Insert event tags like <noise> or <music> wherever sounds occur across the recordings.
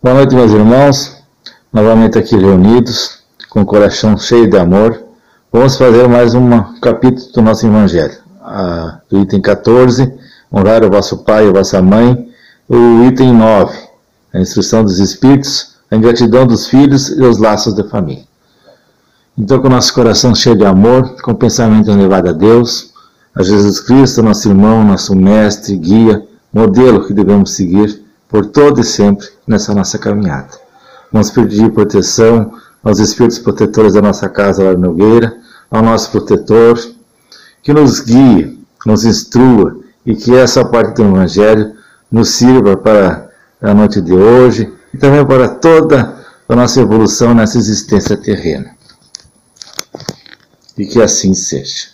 Boa noite, meus irmãos. Novamente aqui reunidos, com o coração cheio de amor. Vamos fazer mais um capítulo do nosso Evangelho. Ah, item 14, honrar o vosso pai e a vossa mãe. O item 9, a instrução dos espíritos, a ingratidão dos filhos e os laços da família. Então, com o nosso coração cheio de amor, com o pensamento elevado a Deus, a Jesus Cristo, nosso irmão, nosso mestre, guia, modelo que devemos seguir por todo e sempre nessa nossa caminhada. Vamos pedir proteção aos espíritos protetores da nossa casa lá Nogueira, ao nosso protetor, que nos guie, nos instrua e que essa parte do Evangelho nos sirva para a noite de hoje e também para toda a nossa evolução nessa existência terrena e que assim seja.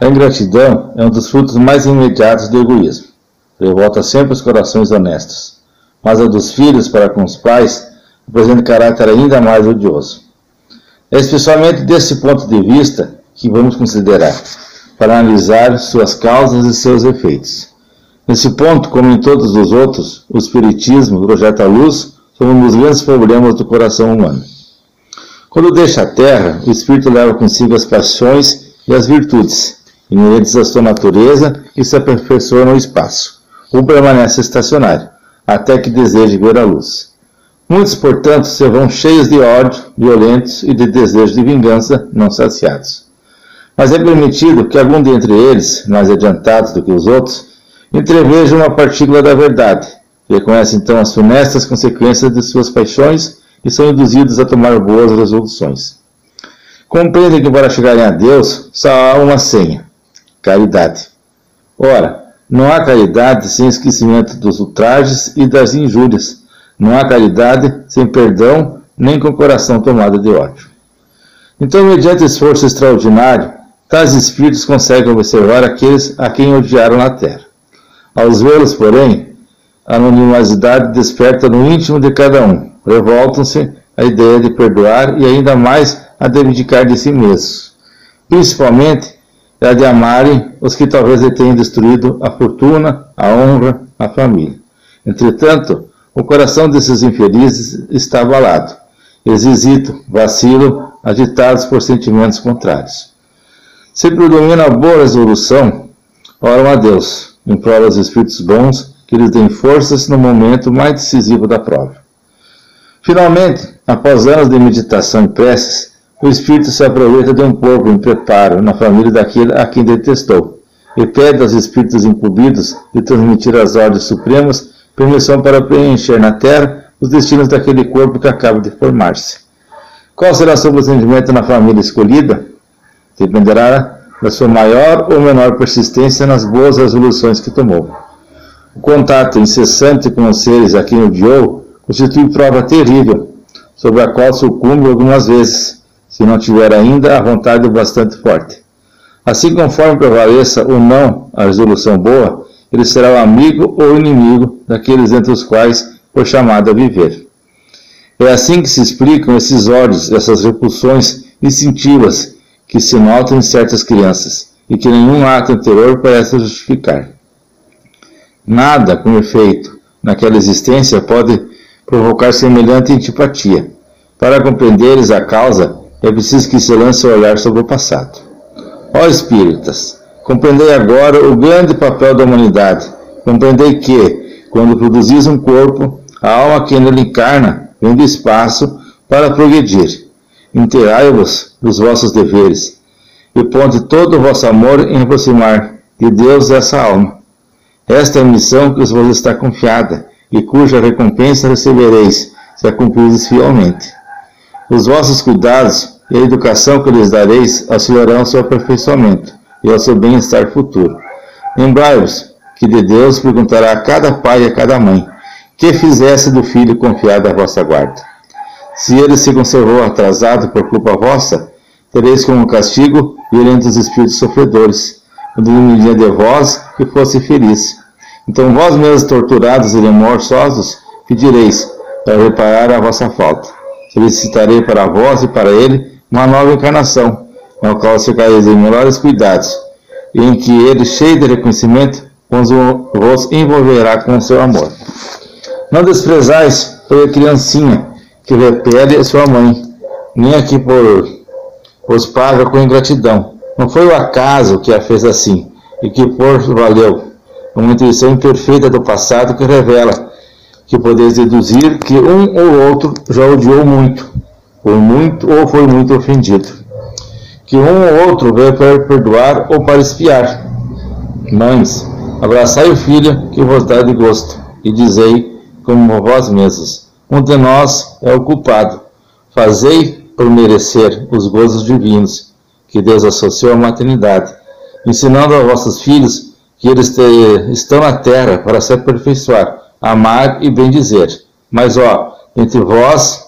A ingratidão é um dos frutos mais imediatos do egoísmo. Revolta sempre os corações honestos, mas a dos filhos para com os pais apresenta caráter ainda mais odioso. É especialmente desse ponto de vista que vamos considerar, para analisar suas causas e seus efeitos. Nesse ponto, como em todos os outros, o Espiritismo projeta a luz sobre um dos grandes problemas do coração humano. Quando deixa a terra, o espírito leva consigo as paixões e as virtudes, inerentes à sua natureza e se aperfeiçoa no espaço, ou permanece estacionário, até que deseje ver a luz. Muitos, portanto, se vão cheios de ódio, violentos e de desejo de vingança não saciados. Mas é permitido que algum dentre eles, mais adiantados do que os outros, entreveja uma partícula da verdade, reconhece então as funestas consequências de suas paixões e são induzidos a tomar boas resoluções. Compreendem que para chegarem a Deus só há uma senha: caridade. Ora, não há caridade sem esquecimento dos ultrajes e das injúrias. Não há caridade sem perdão, nem com coração tomado de ódio. Então, mediante esforço extraordinário, tais espíritos conseguem observar aqueles a quem odiaram na terra. Ao vê-los, porém, a anonimosidade desperta no íntimo de cada um, revoltam-se à ideia de perdoar e ainda mais a de abdicar de si mesmos. Principalmente a de amarem os que talvez lhe tenham destruído a fortuna, a honra, a família. Entretanto, o coração desses infelizes está abalado. Eles hesitam, vacilam, agitados por sentimentos contrários. Se predomina a boa resolução, oram a Deus, imploram os Espíritos bons que lhes deem forças no momento mais decisivo da prova. Finalmente, após anos de meditação e preces, o espírito se aproveita de um pouco em preparo na família daquele a quem detestou, e pede aos espíritos incumbidos de transmitir às ordens supremas permissão para preencher na terra os destinos daquele corpo que acaba de formar-se. Qual será seu procedimento na família escolhida? Dependerá da sua maior ou menor persistência nas boas resoluções que tomou. O contato incessante com os seres a quem odiou constitui prova terrível, sobre a qual sucumbe algumas vezes, se não tiver ainda a vontade bastante forte. Assim, conforme prevaleça ou não a resolução boa, ele será o amigo ou inimigo daqueles entre os quais foi chamado a viver. É assim que se explicam esses ódios, essas repulsões instintivas que se notam em certas crianças e que nenhum ato anterior parece justificar. Nada, com efeito, naquela existência pode provocar semelhante antipatia. Para compreenderes a causa, é preciso que se lance o olhar sobre o passado. Ó espíritas, compreendei agora o grande papel da humanidade. Compreendei que, quando produzis um corpo, a alma que nele encarna vem do espaço para progredir. Interai-vos dos vossos deveres, e ponte todo o vosso amor em aproximar de Deus essa alma. Esta é a missão que vos está confiada, e cuja recompensa recebereis, se a cumprires fielmente. Os vossos cuidados e a educação que lhes dareis auxiliarão seu aperfeiçoamento e ao seu bem-estar futuro. Lembrai-vos que de Deus perguntará a cada pai e a cada mãe, que fizesse do filho confiado à vossa guarda. Se ele se conservou atrasado por culpa vossa, tereis como castigo violentos espíritos sofredores, quando lhe de vós que fosse feliz então vós mesmos torturados e remorsosos, pedireis para reparar a vossa falta. Solicitarei para vós e para ele uma nova encarnação, na qual ficareis em melhores cuidados, em que ele, cheio de reconhecimento, vos envolverá com seu amor. Não desprezais a criancinha que repele sua mãe, nem aqui por os paga com ingratidão. Não foi o acaso que a fez assim, e que por valeu, uma intuição imperfeita do passado que revela que podeis deduzir que um ou outro já odiou muito, ou muito ou foi muito ofendido. Que um ou outro veio para perdoar ou para espiar. Mães, abraçai o filho que vos dá de gosto, e dizei, como vós mesmos, um de nós é o culpado. Fazei por merecer os gozos divinos que Deus associou à maternidade, ensinando a vossos filhos que eles te, estão na terra para se aperfeiçoar, amar e bendizer. Mas, ó, entre vós,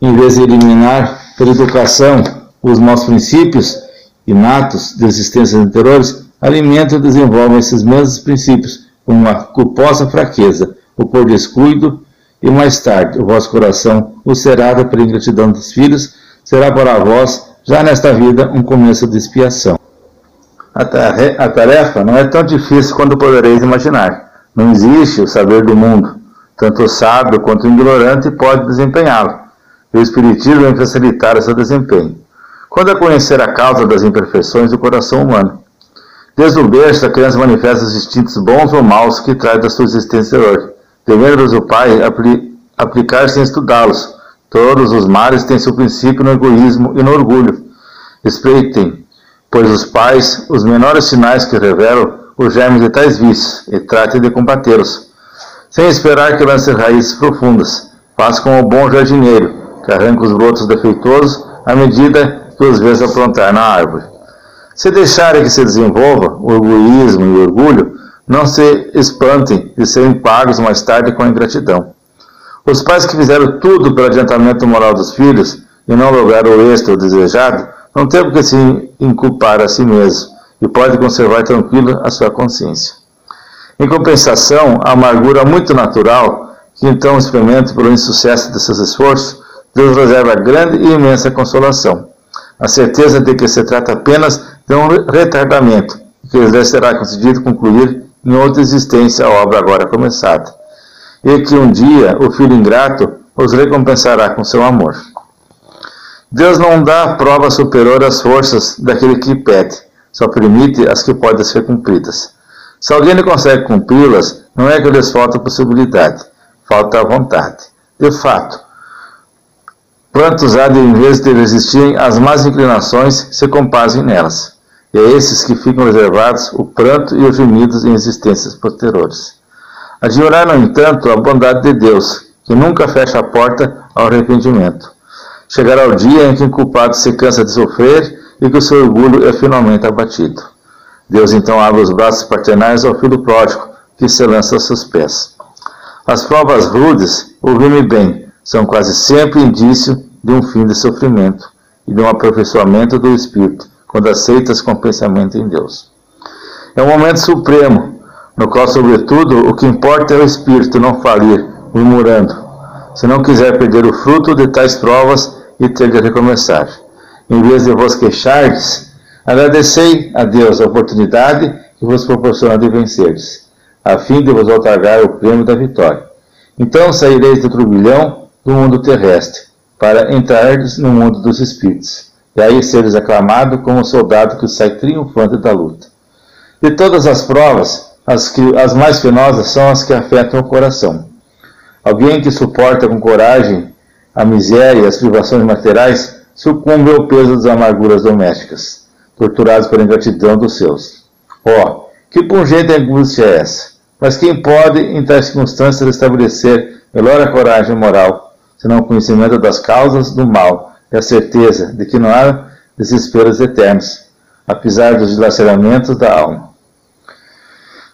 em vez de eliminar pela educação os maus princípios inatos de existências anteriores, alimentam e desenvolvem esses mesmos princípios com uma culposa fraqueza, ou por descuido, e mais tarde o vosso coração, ulcerado pela ingratidão dos filhos, será para vós, já nesta vida, um começo de expiação. A tarefa não é tão difícil quanto podereis imaginar. Não existe o saber do mundo. Tanto o sábio quanto o ignorante pode desempenhá-lo. O Espiritismo vem facilitar seu desempenho. Quando a conhecer a causa das imperfeições do coração humano. Desde o berço, a criança manifesta os instintos bons ou maus que traz da sua existência hoje. Devendo-os o pai apli aplicar sem estudá-los. Todos os males têm seu princípio no egoísmo e no orgulho. Espreitem pois os pais, os menores sinais que revelam os germes de tais vícios, e trate de combatê-los, sem esperar que lance raízes profundas. Faça como o bom jardineiro, que arranca os brotos defeituosos à medida que os vês aprontar na árvore. Se deixarem que se desenvolva o egoísmo e o orgulho, não se espantem de serem pagos mais tarde com a ingratidão. Os pais que fizeram tudo pelo adiantamento moral dos filhos e não lograram o êxito desejado, não tem que se inculpar a si mesmo e pode conservar tranquila a sua consciência. Em compensação, a amargura muito natural, que então experimenta pelo insucesso de seus esforços, Deus reserva grande e imensa consolação. A certeza de que se trata apenas de um retardamento, que lhe será concedido concluir em outra existência a obra agora começada, e que um dia o filho ingrato os recompensará com seu amor. Deus não dá prova superior às forças daquele que pede, só permite as que podem ser cumpridas. Se alguém não consegue cumpri-las, não é que lhes falta possibilidade, falta a vontade. De fato, quantos há de, em vez de resistirem às más inclinações, se compazem nelas. E é esses que ficam reservados o pranto e os gemidos em existências posteriores. Admirar, no entanto, a bondade de Deus, que nunca fecha a porta ao arrependimento. Chegará o dia em que o culpado se cansa de sofrer e que o seu orgulho é finalmente abatido. Deus então abre os braços paternais ao filho pródigo, que se lança aos seus pés. As provas rudes, ouvi-me bem, são quase sempre indício de um fim de sofrimento e de um aperfeiçoamento do espírito, quando aceitas com pensamento em Deus. É um momento supremo, no qual, sobretudo, o que importa é o espírito não falir, murmurando, se não quiser perder o fruto de tais provas e ter de recomeçar. Em vez de vos queixardes, agradecei a Deus a oportunidade que vos proporciona de venceres, a fim de vos otorgar o prêmio da vitória. Então saireis do turbilhão do mundo terrestre, para entrardes no mundo dos espíritos, e aí seres aclamado como soldado que sai triunfante da luta. De todas as provas, as, que, as mais penosas são as que afetam o coração. Alguém que suporta com coragem a miséria e as privações materiais sucumbe ao peso das amarguras domésticas, torturados pela ingratidão dos seus. Oh, que pungente angústia é essa! Mas quem pode, em tais circunstâncias, estabelecer melhor a coragem moral, senão o conhecimento das causas do mal e a certeza de que não há desesperos eternos, apesar dos dilaceramentos da alma?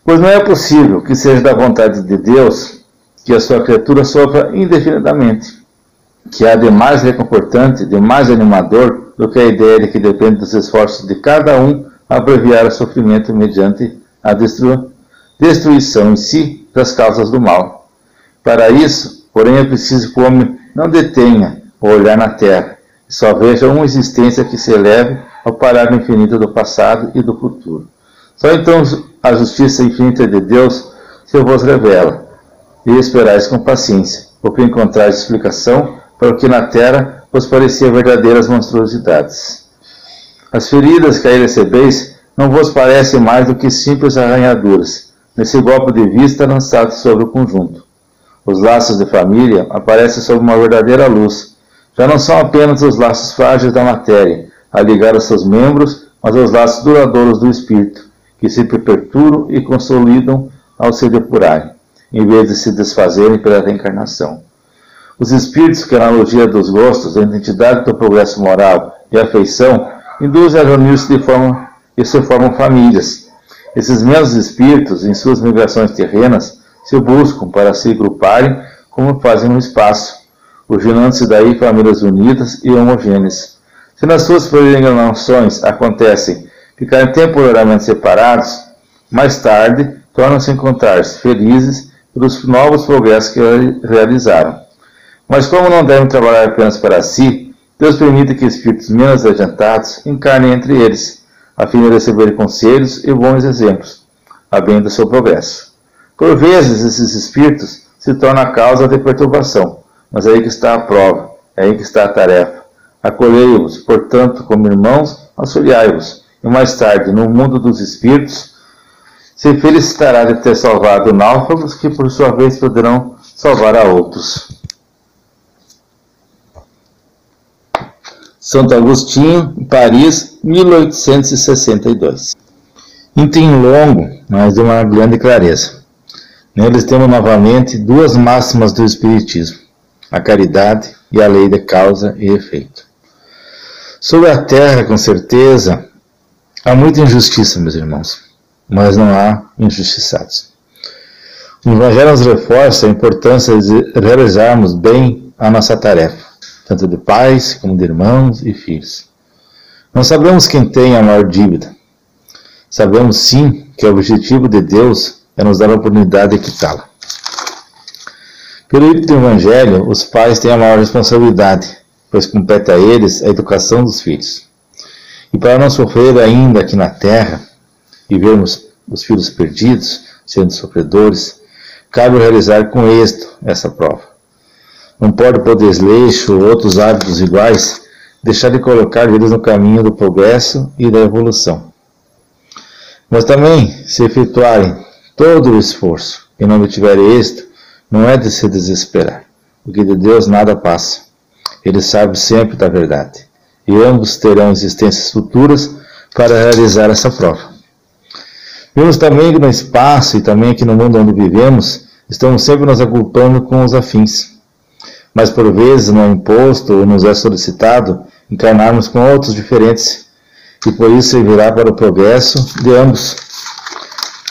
Pois não é possível que seja da vontade de Deus que a sua criatura sofra indefinidamente, que há de mais reconfortante, de mais animador do que a ideia de que depende dos esforços de cada um abreviar o sofrimento mediante a destru destruição em si das causas do mal. Para isso, porém, é preciso que o homem não detenha o olhar na terra, e só veja uma existência que se eleve ao parar no infinito do passado e do futuro. Só então a justiça infinita de Deus se vos revela, e esperais com paciência, porque encontrais explicação para o que na terra vos parecia verdadeiras monstruosidades. As feridas que aí recebeis não vos parecem mais do que simples arranhaduras, nesse golpe de vista lançado sobre o conjunto. Os laços de família aparecem sob uma verdadeira luz. Já não são apenas os laços frágeis da matéria, a ligar os seus membros, mas os laços duradouros do espírito, que se perpetuam e consolidam ao se depurarem, em vez de se desfazerem pela reencarnação. Os espíritos, que analogia dos gostos, da identidade do progresso moral e afeição, induzem a reunir-se de forma e se formam famílias. Esses mesmos espíritos, em suas migrações terrenas, se buscam para se agruparem como fazem no espaço, originando-se daí famílias unidas e homogêneas. Se nas suas peregrinações acontecem ficarem temporariamente separados, mais tarde tornam-se encontrar-se felizes pelos novos progressos que realizaram. Mas como não devem trabalhar apenas para si, Deus permite que espíritos menos adiantados encarnem entre eles, a fim de receber conselhos e bons exemplos, a bem do seu progresso. Por vezes, esses espíritos se tornam a causa de perturbação, mas é aí que está a prova, é aí que está a tarefa. Acolhei-vos, portanto, como irmãos, auxiliai-vos, e mais tarde, no mundo dos espíritos, se felicitará de ter salvado náufragos que, por sua vez, poderão salvar a outros. Santo Agostinho, Paris, 1862. Item longo, mas de uma grande clareza. Neles temos novamente duas máximas do Espiritismo: a caridade e a lei de causa e efeito. Sobre a terra, com certeza, há muita injustiça, meus irmãos, mas não há injustiçados. O Evangelho nos reforça a importância de realizarmos bem a nossa tarefa tanto de pais como de irmãos e filhos. Não sabemos quem tem a maior dívida. Sabemos sim que o objetivo de Deus é nos dar a oportunidade de quitá-la. Pelo rito do Evangelho, os pais têm a maior responsabilidade, pois compete a eles a educação dos filhos. E para não sofrer ainda aqui na terra e vermos os filhos perdidos, sendo sofredores, cabe realizar com êxito essa prova não pode por desleixo ou outros hábitos iguais deixar de colocar eles no caminho do progresso e da evolução. Mas também, se efetuarem todo o esforço e não obtiverem êxito, não é de se desesperar, porque de Deus nada passa. Ele sabe sempre da verdade, e ambos terão existências futuras para realizar essa prova. Vimos também que no espaço e também aqui no mundo onde vivemos, estamos sempre nos agrupando com os afins mas por vezes não é imposto ou nos é solicitado encarnarmos com outros diferentes, e por isso servirá para o progresso de ambos.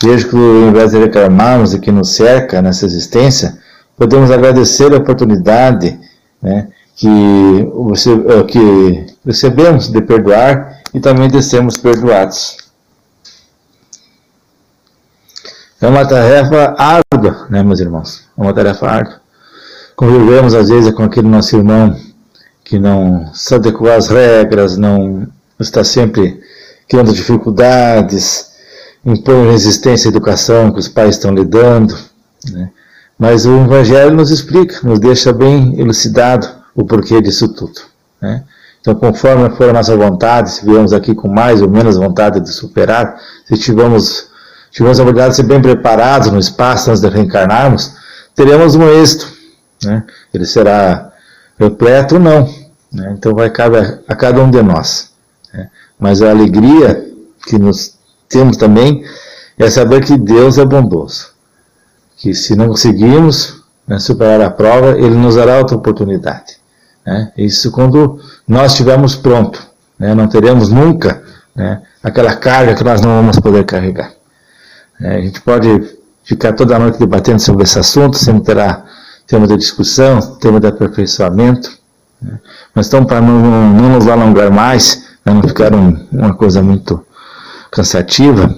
Vejo que, ao invés de reclamarmos e que nos cerca nessa existência, podemos agradecer a oportunidade né, que, eh, que recebemos de perdoar e também de sermos perdoados. É uma tarefa árdua, né, meus irmãos? É uma tarefa árdua. Convivemos às vezes com aquele nosso irmão que não se adequa às regras, não está sempre criando dificuldades, impõe resistência à educação que os pais estão lhe dando. Né? Mas o Evangelho nos explica, nos deixa bem elucidado o porquê disso tudo. Né? Então, conforme for a nossa vontade, se viemos aqui com mais ou menos vontade de superar, se tivermos, tivermos a vontade de ser bem preparados no espaço antes de reencarnarmos, teremos um êxito né? Ele será repleto ou não. Né? Então vai caber a cada um de nós. Né? Mas a alegria que nós temos também é saber que Deus é bondoso. Que se não conseguirmos né, superar a prova, Ele nos dará outra oportunidade. Né? Isso quando nós estivermos pronto. Né? Não teremos nunca né, aquela carga que nós não vamos poder carregar. É, a gente pode ficar toda noite debatendo sobre esse assunto, sempre terá tema de discussão, tema de aperfeiçoamento. Né? Mas então, para não, não, nos alongar mais, para não ficar um, uma coisa muito cansativa,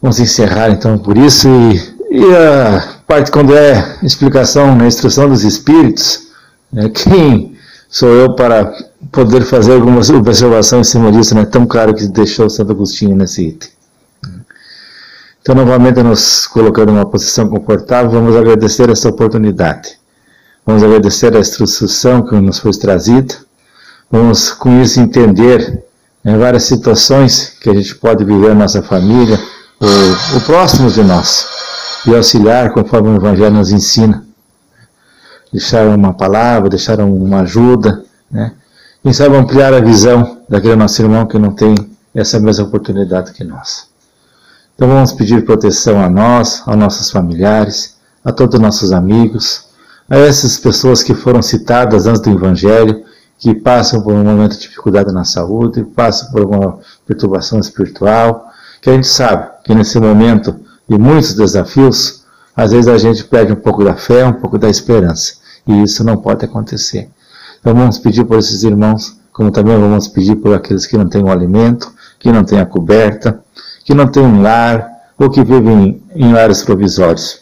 vamos encerrar então por isso. E, e a parte quando é explicação na instrução dos espíritos, né, <laughs> quem sou eu para poder fazer alguma observação em cima disso, né, tão claro que deixou Santo Agostinho nesse item. Então, novamente, nos colocando numa posição confortável, vamos agradecer essa oportunidade. Vamos agradecer a instrução que nos foi trazida. Vamos, com isso, entender em várias situações que a gente pode viver na nossa família, o, o próximo de nós, e auxiliar conforme o Evangelho nos ensina. Deixar uma palavra, deixar uma ajuda, né? Quem sabe ampliar a visão daquele nosso irmão que não tem essa mesma oportunidade que nós. Então vamos pedir proteção a nós, aos nossos familiares, a todos os nossos amigos, a essas pessoas que foram citadas antes do Evangelho, que passam por um momento de dificuldade na saúde, passam por uma perturbação espiritual, que a gente sabe que nesse momento de muitos desafios, às vezes a gente perde um pouco da fé, um pouco da esperança, e isso não pode acontecer. Então vamos pedir por esses irmãos, como também vamos pedir por aqueles que não têm o alimento, que não têm a coberta, que não têm um lar, ou que vivem em lares provisórios,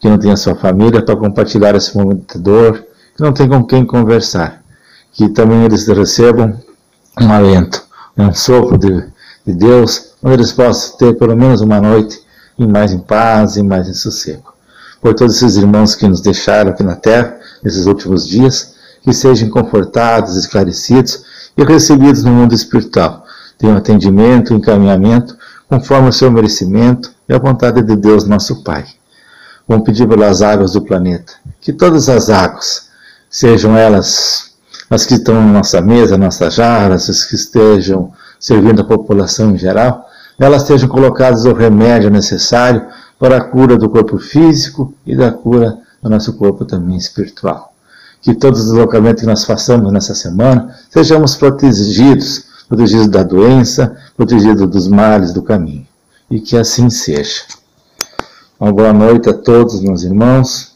que não têm a sua família para compartilhar esse momento de dor, que não tem com quem conversar, que também eles recebam um alento, um sopro de, de Deus, onde eles possam ter pelo menos uma noite em mais em paz e mais em sossego. Por todos esses irmãos que nos deixaram aqui na terra nesses últimos dias, que sejam confortados, esclarecidos e recebidos no mundo espiritual. Tenham atendimento, encaminhamento, conforme o seu merecimento e a vontade de Deus, nosso Pai. Vamos pedir pelas águas do planeta, que todas as águas, sejam elas as que estão na nossa mesa, nossas jarras, as que estejam servindo a população em geral, elas sejam colocadas o remédio necessário para a cura do corpo físico e da cura do nosso corpo também espiritual que todos os deslocamentos que nós façamos nessa semana sejamos protegidos, protegidos da doença, protegidos dos males do caminho. E que assim seja. Uma boa noite a todos, meus irmãos.